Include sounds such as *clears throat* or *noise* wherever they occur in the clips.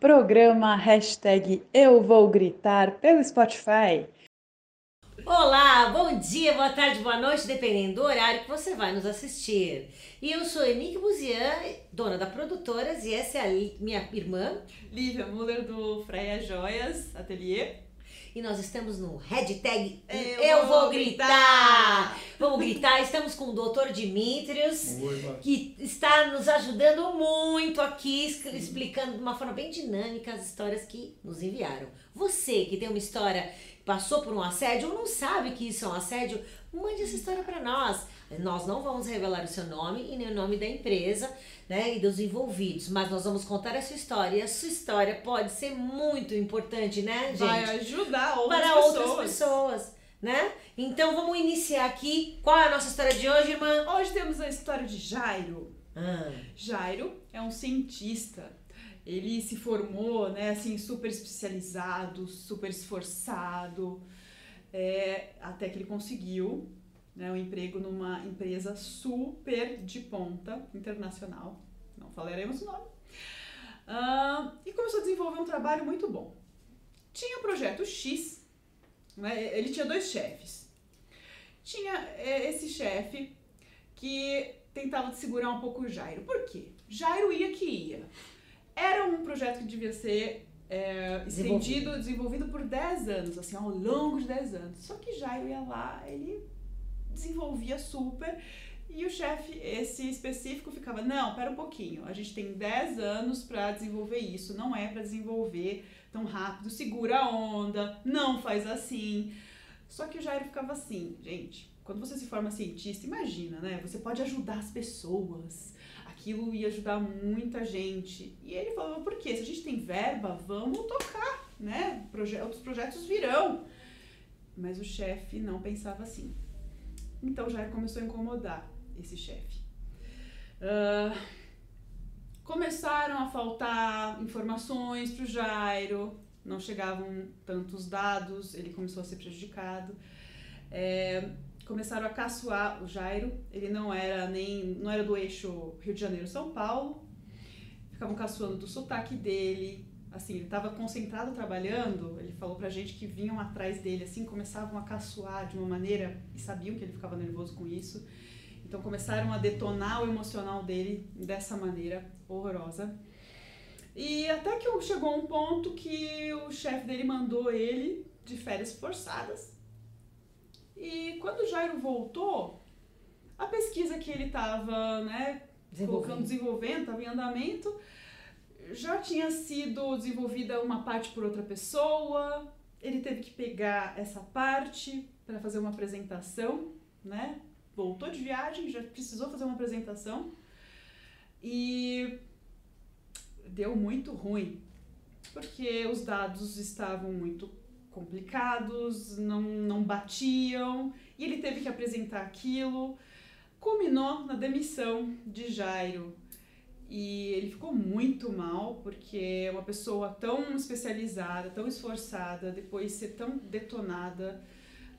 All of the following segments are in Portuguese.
Programa hashtag Eu Vou Gritar pelo Spotify. Olá, bom dia, boa tarde, boa noite, dependendo do horário que você vai nos assistir. E eu sou Enique Buzian, dona da Produtoras, e essa é a minha irmã, Lívia Muller do Freia Joias Atelier. E nós estamos no hashtag Eu Eu vou Vou Gritar. Vamos gritar, estamos com o doutor Dimitrios, que está nos ajudando muito aqui, explicando de uma forma bem dinâmica as histórias que nos enviaram. Você que tem uma história, passou por um assédio ou não sabe que isso é um assédio, mande essa história para nós. Nós não vamos revelar o seu nome e nem o nome da empresa né, e dos envolvidos, mas nós vamos contar a sua história. E a sua história pode ser muito importante, né, gente? Vai ajudar outras para pessoas. outras pessoas, né? Então vamos iniciar aqui. Qual é a nossa história de hoje, irmã? Hoje temos a história de Jairo. Ah, Jairo é um cientista. Ele se formou, né, assim, super especializado, super esforçado, é, até que ele conseguiu né, um emprego numa empresa super de ponta internacional. Não falaremos o nome. Ah, e começou a desenvolver um trabalho muito bom. Tinha o projeto X, né, ele tinha dois chefes. Tinha é, esse chefe que tentava segurar um pouco o Jairo. Por quê? Jairo ia que ia. Era um projeto que devia ser é, estendido, desenvolvido por 10 anos, assim, ao longo de 10 anos. Só que Jairo ia lá, ele desenvolvia super. E o chefe, esse específico, ficava: Não, pera um pouquinho, a gente tem 10 anos para desenvolver isso, não é para desenvolver tão rápido, segura a onda, não faz assim. Só que o Jairo ficava assim, gente, quando você se forma cientista, imagina, né? Você pode ajudar as pessoas, aquilo ia ajudar muita gente. E ele falou: Por quê? Se a gente tem verba, vamos tocar, né? Proje outros projetos virão. Mas o chefe não pensava assim. Então Jairo começou a incomodar esse chefe. Ah, começaram a faltar informações para o Jairo, não chegavam tantos dados, ele começou a ser prejudicado. É, começaram a caçoar o Jairo, ele não era nem não era do eixo Rio de Janeiro São Paulo. Ficavam caçoando do sotaque dele, assim, ele estava concentrado trabalhando, ele falou pra gente que vinham atrás dele, assim, começavam a caçoar de uma maneira e sabiam que ele ficava nervoso com isso. Então começaram a detonar o emocional dele dessa maneira horrorosa. E até que chegou um ponto que o chefe dele mandou ele de férias forçadas. E quando o Jairo voltou, a pesquisa que ele estava, né, colocando, desenvolvendo. desenvolvendo, estava em andamento, já tinha sido desenvolvida uma parte por outra pessoa. Ele teve que pegar essa parte para fazer uma apresentação, né? Voltou de viagem, já precisou fazer uma apresentação e deu muito ruim, porque os dados estavam muito complicados, não, não batiam, e ele teve que apresentar aquilo. Culminou na demissão de Jairo. E ele ficou muito mal, porque uma pessoa tão especializada, tão esforçada, depois ser tão detonada,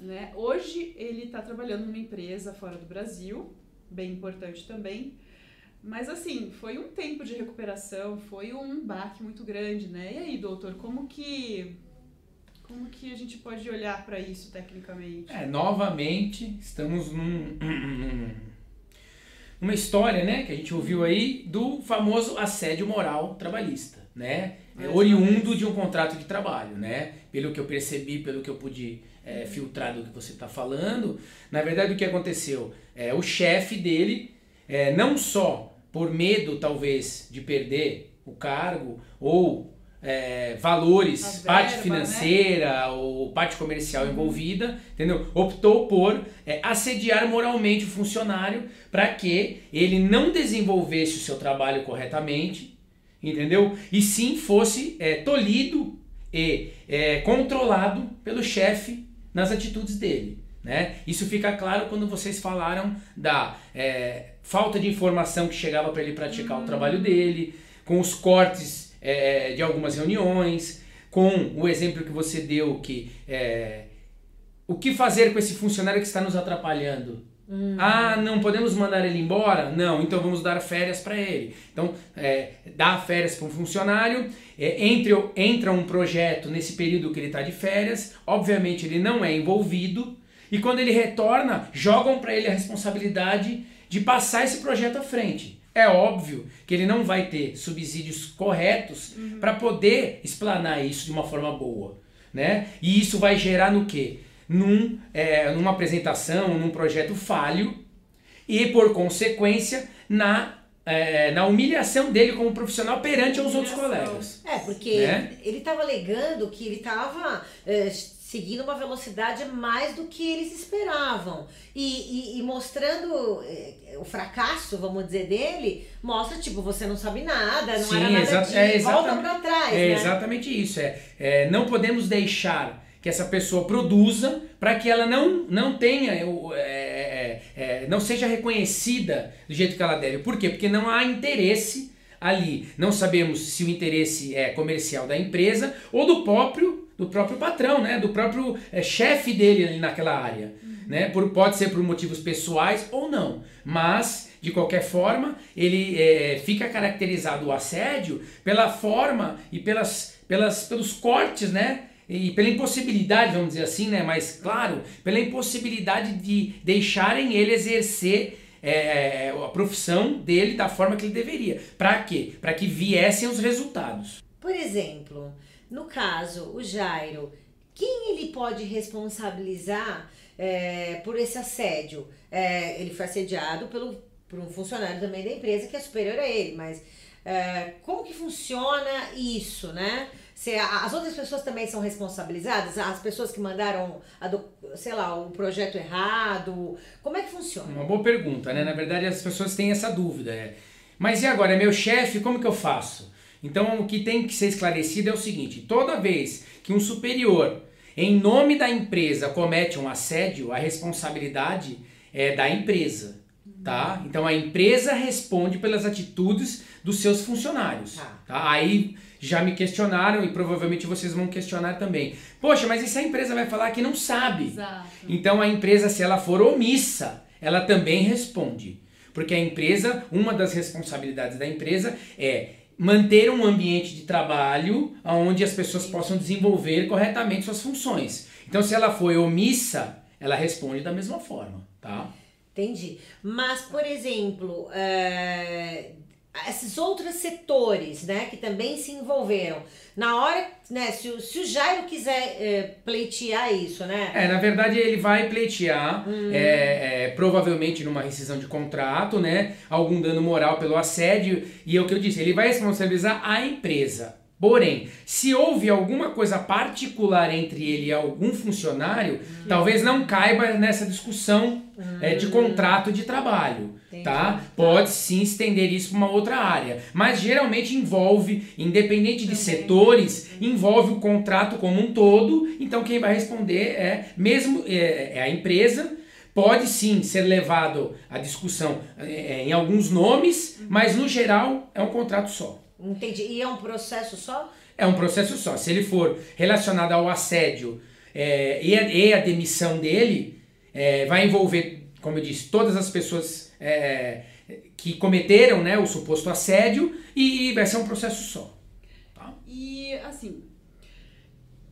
né? Hoje ele está trabalhando numa empresa fora do Brasil, bem importante também. Mas assim, foi um tempo de recuperação, foi um baque muito grande, né? E aí, doutor, como que como que a gente pode olhar para isso tecnicamente? É, novamente, estamos num, num- *clears throat* numa história, né, que a gente ouviu aí do famoso assédio moral trabalhista, né? É oriundo de um contrato de trabalho, né? Pelo que eu percebi, pelo que eu pude é, filtrar do que você está falando, na verdade o que aconteceu? É, o chefe dele, é, não só por medo talvez de perder o cargo ou é, valores, verba, parte né? financeira ou parte comercial envolvida, entendeu? Optou por é, assediar moralmente o funcionário para que ele não desenvolvesse o seu trabalho corretamente, entendeu? E sim fosse é, tolhido e é, controlado pelo chefe nas atitudes dele. Né? Isso fica claro quando vocês falaram da é, falta de informação que chegava para ele praticar o trabalho dele, com os cortes é, de algumas reuniões, com o exemplo que você deu que é, o que fazer com esse funcionário que está nos atrapalhando? Ah, não podemos mandar ele embora? Não, então vamos dar férias para ele. Então, é, dá férias para um funcionário é, entre, entra um projeto nesse período que ele está de férias, obviamente ele não é envolvido, e quando ele retorna, jogam para ele a responsabilidade de passar esse projeto à frente. É óbvio que ele não vai ter subsídios corretos uhum. para poder explanar isso de uma forma boa. Né? E isso vai gerar no quê? Num, é, numa apresentação, num projeto falho e, por consequência, na é, na humilhação dele como profissional perante os outros colegas. É, porque né? ele estava alegando que ele estava é, seguindo uma velocidade mais do que eles esperavam. E, e, e mostrando é, o fracasso, vamos dizer, dele, mostra, tipo, você não sabe nada, não Sim, era nada de, é volta para trás. É né? exatamente isso. É, é, não podemos deixar que essa pessoa produza para que ela não, não tenha é, é, não seja reconhecida do jeito que ela deve. Por quê? Porque não há interesse ali. Não sabemos se o interesse é comercial da empresa ou do próprio do próprio patrão, né? Do próprio é, chefe dele ali naquela área, uhum. né? Por, pode ser por motivos pessoais ou não, mas de qualquer forma ele é, fica caracterizado o assédio pela forma e pelas, pelas pelos cortes, né? e pela impossibilidade, vamos dizer assim, né, mais claro, pela impossibilidade de deixarem ele exercer é, a profissão dele da forma que ele deveria. Para quê? Para que viessem os resultados. Por exemplo, no caso, o Jairo, quem ele pode responsabilizar é, por esse assédio? É, ele foi assediado pelo, por um funcionário também da empresa que é superior a ele, mas é, como que funciona isso, né? Se as outras pessoas também são responsabilizadas? As pessoas que mandaram, do, sei lá, o projeto errado? Como é que funciona? Uma boa pergunta, né? Na verdade, as pessoas têm essa dúvida. É. Mas e agora? É meu chefe? Como que eu faço? Então, o que tem que ser esclarecido é o seguinte: toda vez que um superior, em nome da empresa, comete um assédio, a responsabilidade é da empresa. Tá? Então a empresa responde pelas atitudes dos seus funcionários. Tá. tá? Aí já me questionaram e provavelmente vocês vão questionar também. Poxa, mas e se a empresa vai falar que não sabe? Exato. Então a empresa, se ela for omissa, ela também responde. Porque a empresa, uma das responsabilidades da empresa é manter um ambiente de trabalho onde as pessoas possam desenvolver corretamente suas funções. Então, se ela foi omissa, ela responde da mesma forma, tá? Entendi. Mas, por exemplo, é, esses outros setores, né, que também se envolveram. Na hora, né, se, o, se o Jairo quiser é, pleitear isso, né? É, na verdade ele vai pleitear, hum. é, é, provavelmente numa rescisão de contrato, né, algum dano moral pelo assédio, e é o que eu disse, ele vai responsabilizar a empresa. Porém, se houve alguma coisa particular entre ele e algum funcionário, uhum. talvez não caiba nessa discussão uhum. é, de contrato de trabalho. Tá? Pode sim estender isso para uma outra área. Mas geralmente envolve, independente de setores, envolve o contrato como um todo. Então quem vai responder é mesmo é, é a empresa. Pode sim ser levado à discussão é, em alguns nomes, uhum. mas no geral é um contrato só. Entendi. E é um processo só? É um processo só. Se ele for relacionado ao assédio é, e, a, e, a, demissão dele, é, vai envolver, como eu disse, todas as pessoas é, que cometeram né, o suposto assédio e vai ser um processo só. Tá? E assim,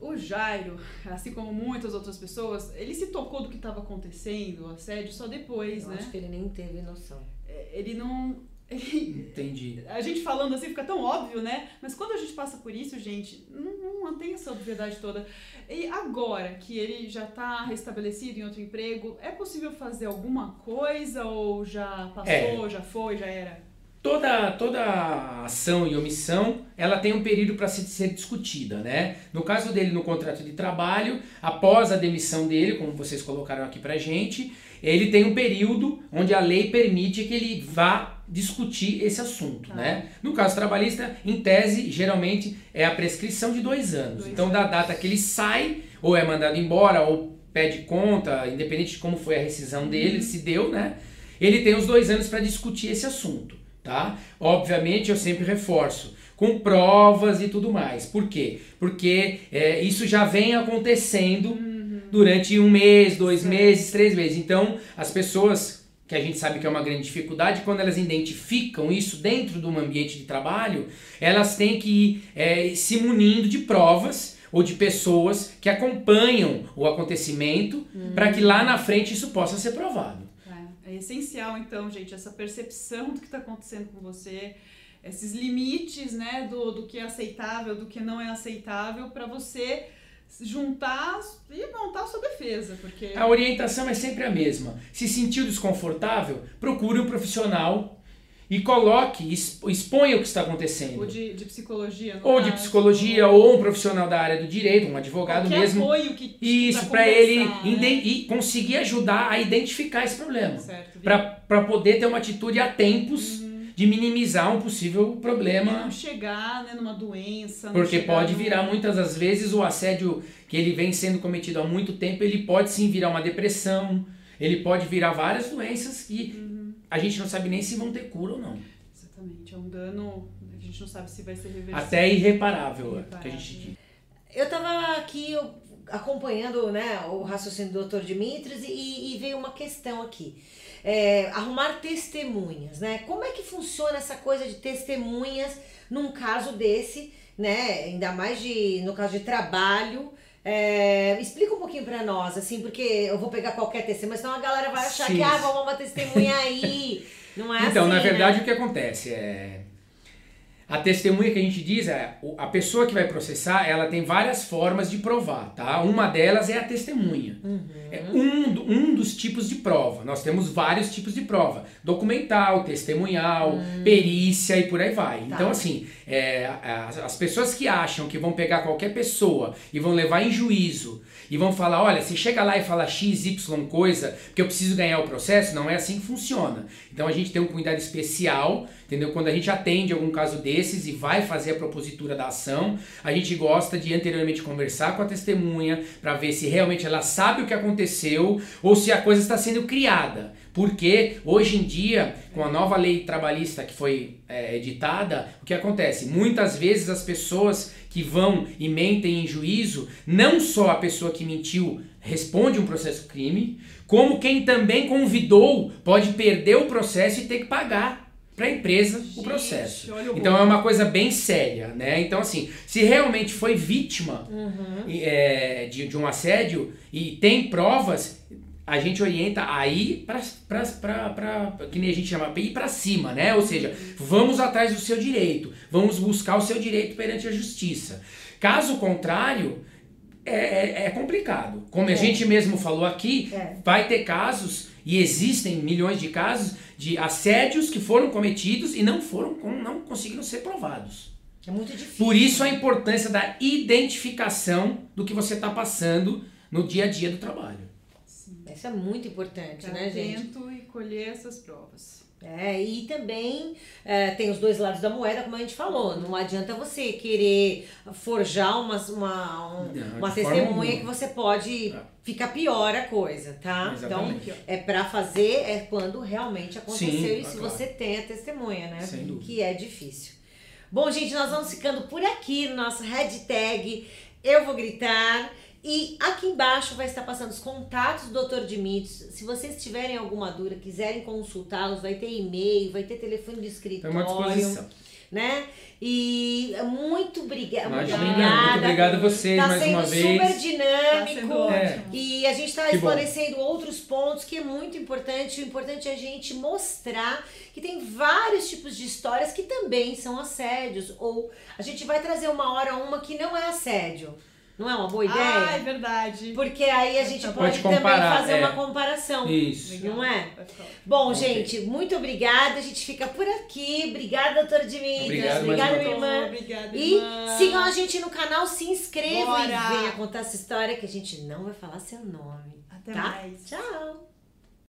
o Jairo, assim como muitas outras pessoas, ele se tocou do que estava acontecendo, o assédio, só depois, eu né? Acho que ele nem teve noção. É, ele não Entendi. A gente falando assim fica tão óbvio, né? Mas quando a gente passa por isso, gente, não, não tem essa obviedade toda. E agora que ele já está restabelecido em outro emprego, é possível fazer alguma coisa ou já passou, é. já foi, já era? Toda, toda ação e omissão, ela tem um período para ser discutida, né? No caso dele, no contrato de trabalho, após a demissão dele, como vocês colocaram aqui pra gente, ele tem um período onde a lei permite que ele vá discutir esse assunto, ah. né? No caso trabalhista, em tese, geralmente é a prescrição de dois anos. Dois então, anos. da data que ele sai, ou é mandado embora, ou pede conta, independente de como foi a rescisão dele, uhum. se deu, né? Ele tem os dois anos para discutir esse assunto, tá? Obviamente, eu sempre reforço, com provas e tudo mais. Por quê? Porque é, isso já vem acontecendo uhum. durante um mês, dois certo. meses, três meses. Então, as pessoas que a gente sabe que é uma grande dificuldade, quando elas identificam isso dentro de um ambiente de trabalho, elas têm que ir é, se munindo de provas ou de pessoas que acompanham o acontecimento para que lá na frente isso possa ser provado. É, é essencial, então, gente, essa percepção do que está acontecendo com você, esses limites, né, do, do que é aceitável, do que não é aceitável, para você juntar e montar a sua defesa, porque A orientação é sempre a mesma. Se sentiu desconfortável, procure um profissional e coloque, exp- exponha o que está acontecendo. ou de, de psicologia, Ou de caso, psicologia, ou um profissional da área do direito, um advogado qualquer mesmo. apoio que Isso, pra para ele né? e conseguir ajudar a identificar esse problema. Para poder ter uma atitude a tempos de minimizar um possível problema. não chegar né, numa doença. Porque pode virar muitas das vezes o assédio que ele vem sendo cometido há muito tempo, ele pode sim virar uma depressão, ele pode virar várias doenças que a gente não sabe nem se vão ter cura ou não. Exatamente, é um dano que a gente não sabe se vai ser reversível. Até irreparável, o que a Irreparável. gente diz. Eu tava aqui acompanhando né, o raciocínio do Dr. Dimitris e, e veio uma questão aqui. É, arrumar testemunhas, né? Como é que funciona essa coisa de testemunhas num caso desse, né? Ainda mais de, no caso de trabalho. É, explica um pouquinho pra nós, assim, porque eu vou pegar qualquer testemunha, senão a galera vai achar Sim. que, ah, vamos uma testemunha aí. *laughs* Não é Então, assim, na verdade, né? o que acontece é. A testemunha que a gente diz é a pessoa que vai processar, ela tem várias formas de provar, tá? Uma delas é a testemunha. É um, do- um dos tipos de prova. Nós temos vários tipos de prova: documental, testemunhal, perícia e por aí vai. Então, assim, é, as, as pessoas que acham que vão pegar qualquer pessoa e vão levar em juízo e vão falar: olha, se chega lá e fala X, Y coisa, porque eu preciso ganhar o processo, não é assim que funciona. Então a gente tem um cuidado especial, entendeu? Quando a gente atende algum caso desses e vai fazer a propositura da ação, a gente gosta de anteriormente conversar com a testemunha para ver se realmente ela sabe o que aconteceu ou se a coisa está sendo criada. Porque hoje em dia, com a nova lei trabalhista que foi é, editada, o que acontece? Muitas vezes as pessoas que vão e mentem em juízo, não só a pessoa que mentiu responde um processo crime, como quem também convidou pode perder o processo e ter que pagar para a empresa o Gente, processo. o Então rolo. é uma coisa bem séria, né? Então assim, se realmente foi vítima e, é, de, de um assédio e tem provas, a gente orienta a ir pra, pra, pra, pra- que nem a gente chama, ir pra cima, né? Ou seja, vamos atrás do seu direito, vamos buscar o seu direito perante a justiça. Caso contrário, é, é- é complicado. Como a É. gente mesmo falou aqui, É. vai ter casos, e existem milhões de casos, de assédios que foram cometidos e não foram, não conseguiram ser provados. É muito difícil. Por isso a importância da identificação do que você está passando no dia a dia do trabalho. Sim. Isso é muito importante, Ficar né, gente? atento e colher essas provas. É, e também é, tem os dois lados da moeda, como a gente falou. Não adianta você querer forjar uma, uma, um- Não, uma testemunha que você pode. É. Fica pior a coisa, tá? Exatamente. Então, é pra fazer é quando realmente aconteceu Sim, e se claro. você tem a testemunha, né? Sem dúvida. Que é difícil. Bom, gente, nós vamos ficando por aqui no nosso hashtag Eu Vou Gritar. E aqui embaixo vai estar passando os contatos do Dr. Dimitrios. Se vocês tiverem alguma dúvida, quiserem consultá-los, vai ter e-mail, vai ter telefone de Então, é uma escritório, disposição. né? E muito obrigada. Muito obrigada. muito obrigado a vocês Tá mais sendo uma super vez. Tá sendo dinâmico. É. ótimo. E a gente está Que bom. esclarecendo outros pontos que é muito importante. O importante é a gente mostrar que tem vários tipos de histórias que também são assédios. Ou a gente vai trazer uma hora uma que não é assédio. Não é uma boa ideia? Ah, é verdade. Porque aí a gente Pode pode, comparar, também fazer é. uma comparação. Isso. Não é? Bom, Ok. gente, muito obrigada. A gente fica por aqui. Obrigada, doutor Dimitrios. Obrigado Obrigada, minha irmã. Obrigada, E irmã. sigam a gente no canal, se inscrevam Bora! e venha contar essa história que a gente não vai falar seu nome. Até tá? mais. Tchau!